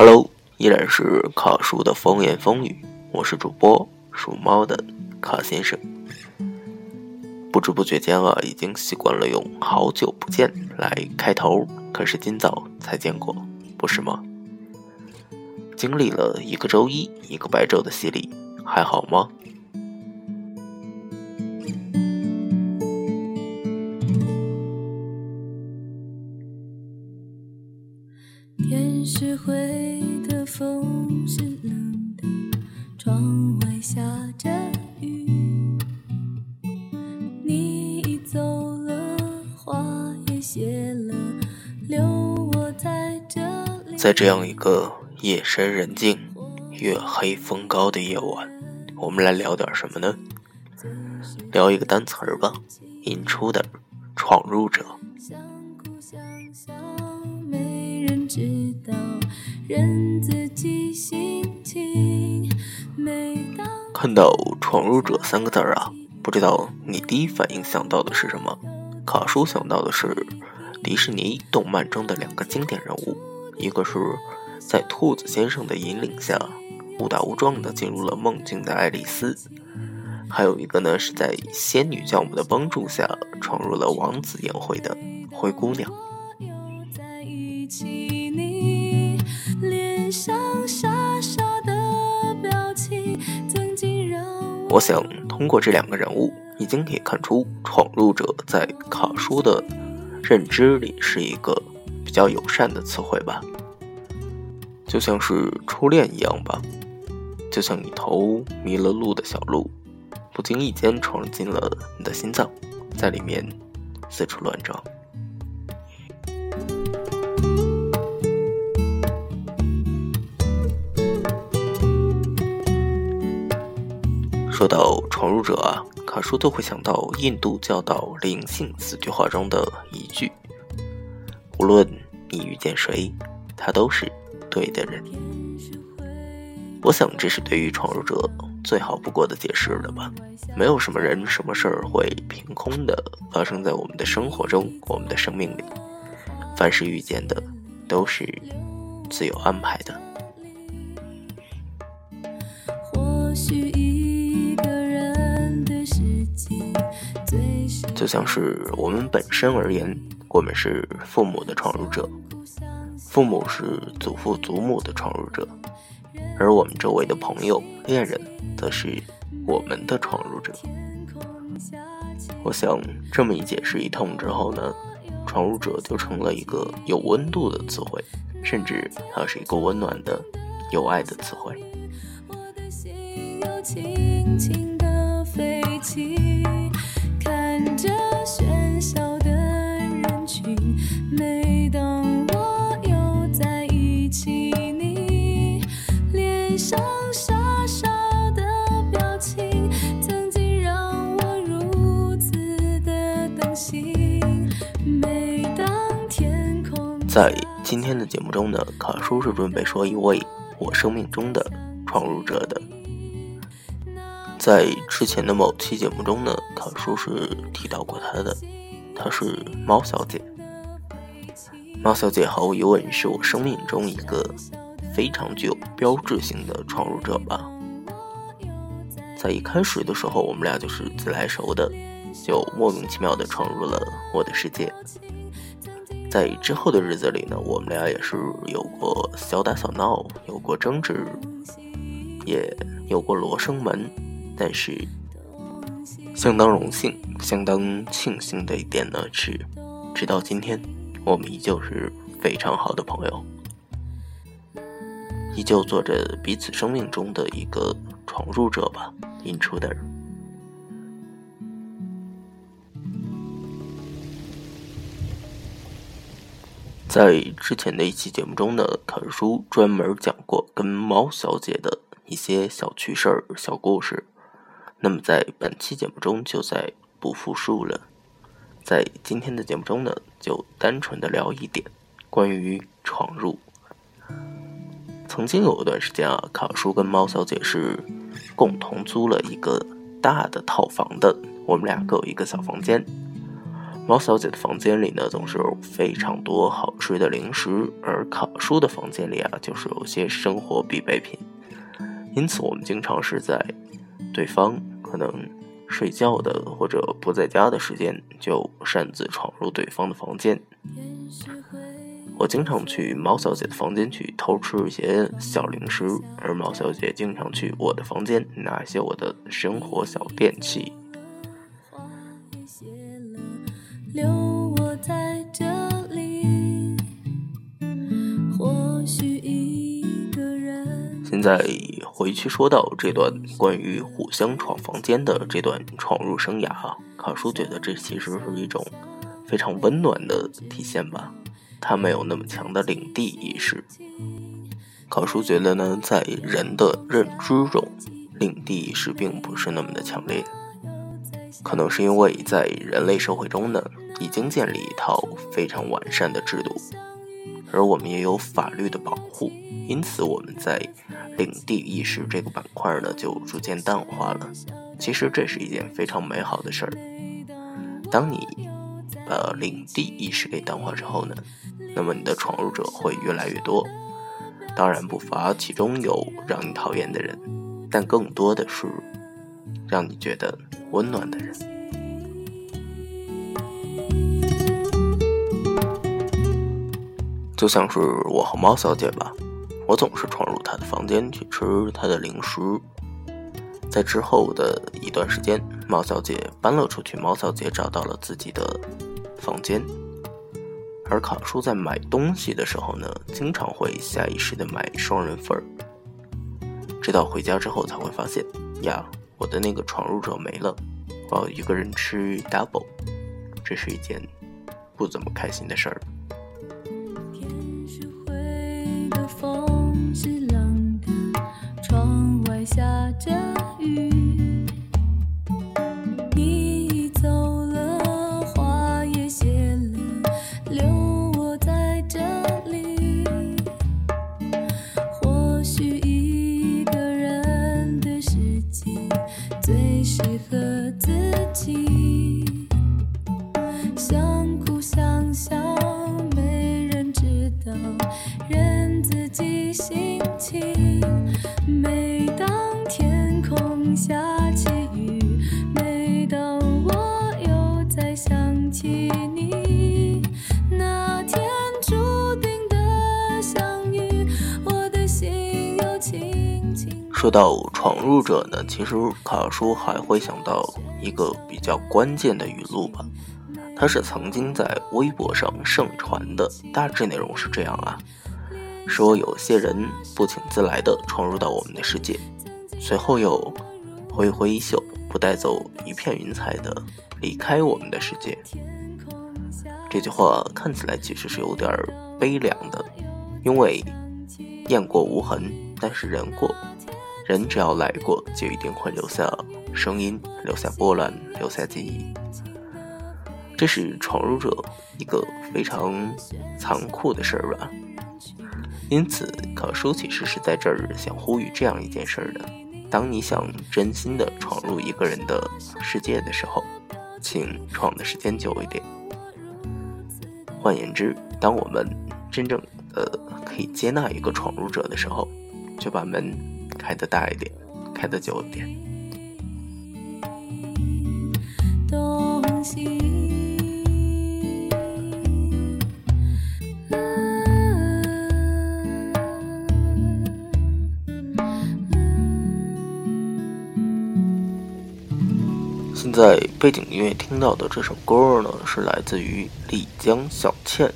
Hello，依然是卡叔的风言风语，我是主播属猫的卡先生。不知不觉间啊，已经习惯了用“好久不见”来开头，可是今早才见过，不是吗？经历了一个周一、一个白昼的洗礼，还好吗？在这样一个夜深人静、月黑风高的夜晚，我们来聊点什么呢？聊一个单词儿吧，引出的闯入者。看到“闯入者”三个字儿啊，不知道你第一反应想到的是什么？卡叔想到的是迪士尼动漫中的两个经典人物，一个是在兔子先生的引领下误打误撞的进入了梦境的爱丽丝，还有一个呢是在仙女教母的帮助下闯入了王子宴会的灰姑娘。我想通过这两个人物，已经可以看出闯入者在卡叔的认知里是一个较友善的词汇吧，就像是初恋一样吧，就像一头迷了路的小鹿，不经意间闯进了你的心脏，在里面四处乱撞。说到闯入者啊，卡叔都会想到印度教导灵性四句话中的一句：“无论你遇见谁，他都是对的人。”我想这是对于闯入者最好不过的解释了吧。没有什么人、什么事儿会凭空的发生在我们的生活中、我们的生命里。凡是遇见的，都是自有安排的。或许。就像是我们本身而言，我们是父母的闯入者，父母是祖父祖母的闯入者，而我们周围的朋友、恋人，则是我们的闯入者。我想这么一解释一通之后呢，闯入者就成了一个有温度的词汇，甚至它是一个温暖的、有爱的词汇。我的心又轻轻地飞起在今天的节目中呢，卡叔是准备说一位我生命中的闯入者的。在之前的某期节目中呢，卡叔是提到过他的，她是猫小姐。猫小姐毫无疑问是我生命中一个非常具有标志性的闯入者吧。在一开始的时候，我们俩就是自来熟的，就莫名其妙的闯入了我的世界。在之后的日子里呢，我们俩也是有过小打小闹，有过争执，也有过罗生门。但是，相当荣幸、相当庆幸的一点呢是，直到今天，我们依旧是非常好的朋友，依旧做着彼此生命中的一个闯入者吧，intruder。在之前的一期节目中呢，卡叔专门讲过跟猫小姐的一些小趣事儿、小故事。那么在本期节目中就再不复述了。在今天的节目中呢，就单纯的聊一点关于闯入。曾经有一段时间啊，卡叔跟猫小姐是共同租了一个大的套房的，我们俩各有一个小房间。毛小姐的房间里呢，总是有非常多好吃的零食，而卡叔的房间里啊，就是有些生活必备品。因此，我们经常是在对方可能睡觉的或者不在家的时间，就擅自闯入对方的房间。我经常去毛小姐的房间去偷吃一些小零食，而毛小姐经常去我的房间拿一些我的生活小电器。现在回去说到这段关于互相闯房间的这段闯入生涯，卡叔觉得这其实是一种非常温暖的体现吧。他没有那么强的领地意识。卡叔觉得呢，在人的认知中，领地意识并不是那么的强烈。可能是因为在人类社会中呢，已经建立一套非常完善的制度，而我们也有法律的保护，因此我们在领地意识这个板块呢，就逐渐淡化了。其实这是一件非常美好的事儿。当你把领地意识给淡化之后呢？那么你的闯入者会越来越多，当然不乏其中有让你讨厌的人，但更多的是让你觉得温暖的人。就像是我和猫小姐吧，我总是闯入她的房间去吃她的零食，在之后的一段时间，猫小姐搬了出去，猫小姐找到了自己的房间。而卡叔在买东西的时候呢，经常会下意识的买双人份儿，直到回家之后才会发现，呀，我的那个闯入者没了，我要一个人吃 double，这是一件不怎么开心的事儿。着雨你走了花也谢了留我在这里。或许一个人的世界最适合自己想哭想笑没人知道忍自己心情。说到闯入者呢，其实卡叔还会想到一个比较关键的语录吧，它是曾经在微博上盛传的，大致内容是这样啊，说有些人不请自来的闯入到我们的世界，随后又挥挥衣袖，不带走一片云彩的离开我们的世界。这句话看起来其实是有点悲凉的，因为雁过无痕，但是人过。人只要来过，就一定会留下声音，留下波澜，留下记忆。这是闯入者一个非常残酷的事儿吧。因此，可书其实是在这儿想呼吁这样一件事儿的：当你想真心的闯入一个人的世界的时候，请闯的时间久一点。换言之，当我们真正的可以接纳一个闯入者的时候，就把门。开的大一点，开的久一点。现在背景音乐听到的这首歌呢，是来自于丽江小倩，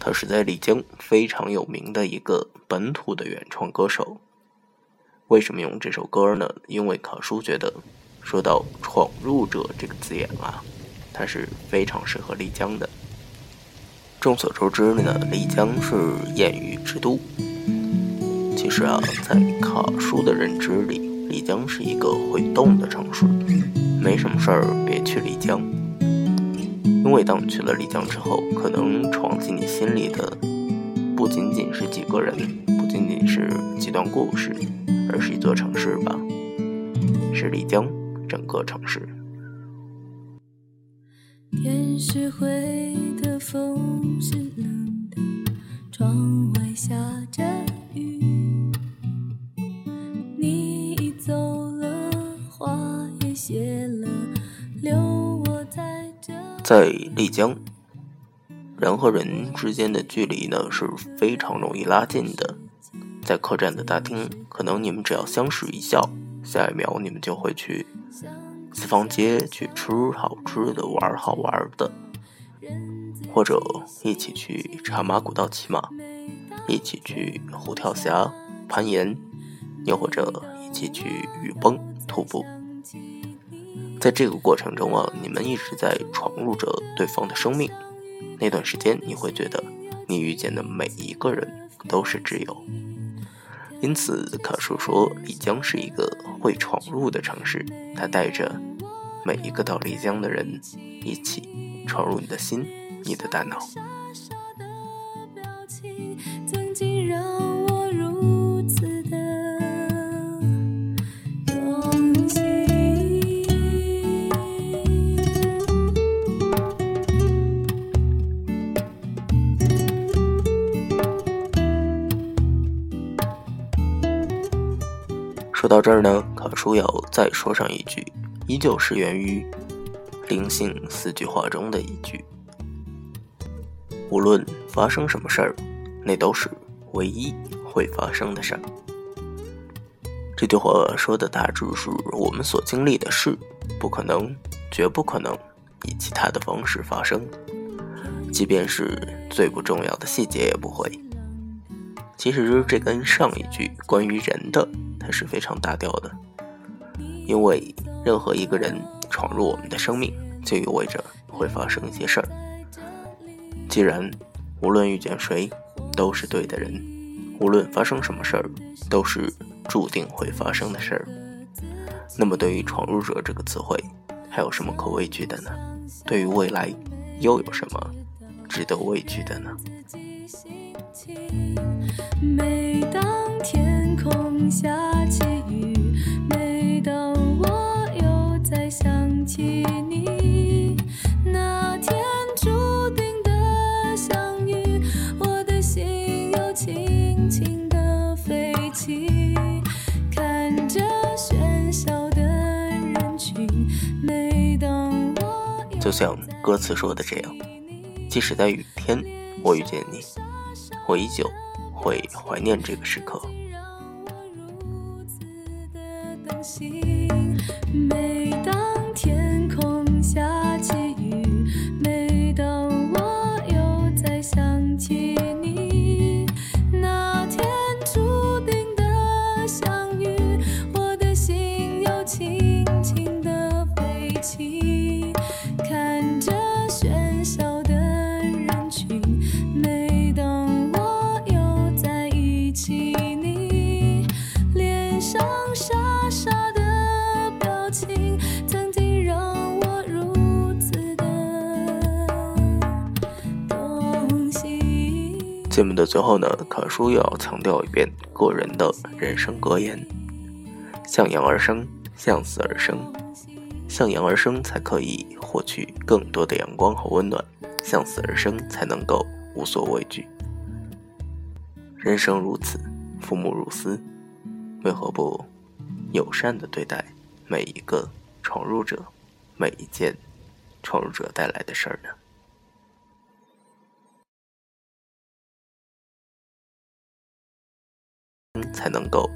她是在丽江非常有名的一个本土的原创歌手。为什么用这首歌呢？因为考叔觉得，说到“闯入者”这个字眼啊，它是非常适合丽江的。众所周知呢，丽江是艳遇之都。其实啊，在考叔的认知里，丽江是一个会动的城市。没什么事儿，别去丽江，因为当你去了丽江之后，可能闯进你心里的不仅仅是几个人，不仅仅是几段故事。而是一座城市吧，是丽江整个城市。天是灰的风是冷的，窗外下着雨。你已走了，花也谢了，留我在这。在丽江，人和人之间的距离呢是非常容易拉近的。在客栈的大厅，可能你们只要相视一笑，下一秒你们就会去。四方街去吃好吃的，玩好玩的，或者一起去茶马古道骑马，一起去虎跳峡攀岩，又或者一起去雨崩徒步。在这个过程中啊，你们一直在闯入着对方的生命。那段时间，你会觉得你遇见的每一个人都是挚友。因此，可叔说丽江是一个会闯入的城市，它带着每一个到丽江的人一起闯入你的心，你的大脑。到这儿呢，卡叔要再说上一句，依旧是源于《灵性四句话》中的一句：“无论发生什么事儿，那都是唯一会发生的事儿。”这句话说的大致是我们所经历的事，不可能，绝不可能以其他的方式发生，即便是最不重要的细节也不会。其实这跟上一句关于人的。它是非常大调的，因为任何一个人闯入我们的生命，就意味着会发生一些事儿。既然无论遇见谁都是对的人，无论发生什么事儿都是注定会发生的事儿，那么对于“闯入者”这个词汇，还有什么可畏惧的呢？对于未来，又有什么值得畏惧的呢？歌词说的这样，即使在雨天，我遇见你，我依旧会怀念这个时刻。节目的最后呢，可叔又要强调一遍个人的人生格言：向阳而生，向死而生。向阳而生才可以获取更多的阳光和温暖，向死而生才能够无所畏惧。人生如此，父母如斯，为何不友善的对待每一个闯入者，每一件闯入者带来的事儿呢？才能够